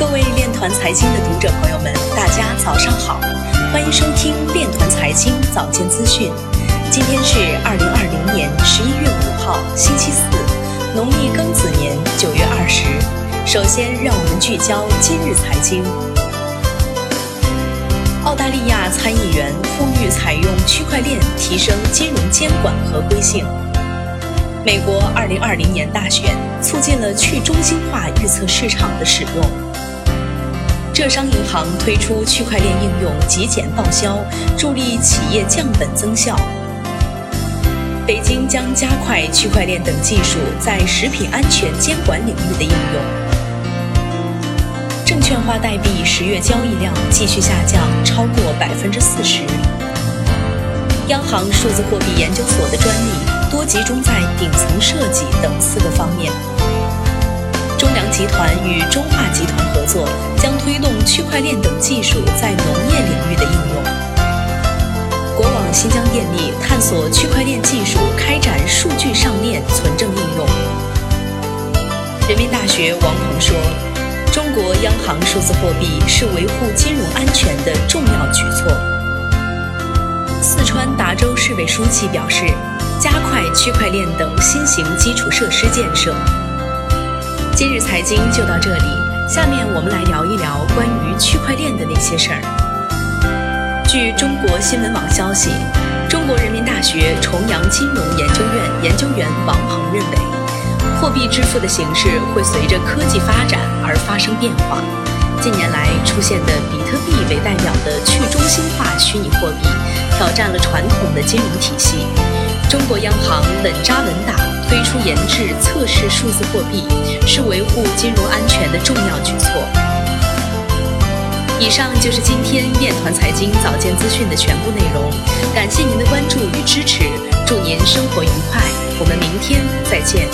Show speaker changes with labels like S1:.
S1: 各位链团财经的读者朋友们，大家早上好，欢迎收听链团财经早间资讯。今天是二零二零年十一月五号，星期四，农历庚子年九月二十。首先，让我们聚焦今日财经。澳大利亚参议员呼吁采用区块链提升金融监管合规性。美国二零二零年大选促进了去中心化预测市场的使用。浙商银行推出区块链应用极简报销，助力企业降本增效。北京将加快区块链等技术在食品安全监管领域的应用。证券化代币十月交易量继续下降，超过百分之四十。央行数字货币研究所的专利多集中在顶层设计等四个方面。集团与中化集团合作，将推动区块链等技术在农业领域的应用。国网新疆电力探索区块链技术，开展数据上链存证应用。人民大学王鹏说：“中国央行数字货币是维护金融安全的重要举措。”四川达州市委书记表示，加快区块链等新型基础设施建设。今日财经就到这里，下面我们来聊一聊关于区块链的那些事儿。据中国新闻网消息，中国人民大学重阳金融研究院研究员王鹏认为，货币支付的形式会随着科技发展而发生变化。近年来出现的比特币为代表的去中心化虚拟货币，挑战了传统的金融体系。中国央行稳扎稳打推出研制测试数字货币，是维护金融安全的重要举措。以上就是今天燕团财经早间资讯的全部内容，感谢您的关注与支持，祝您生活愉快，我们明天再见。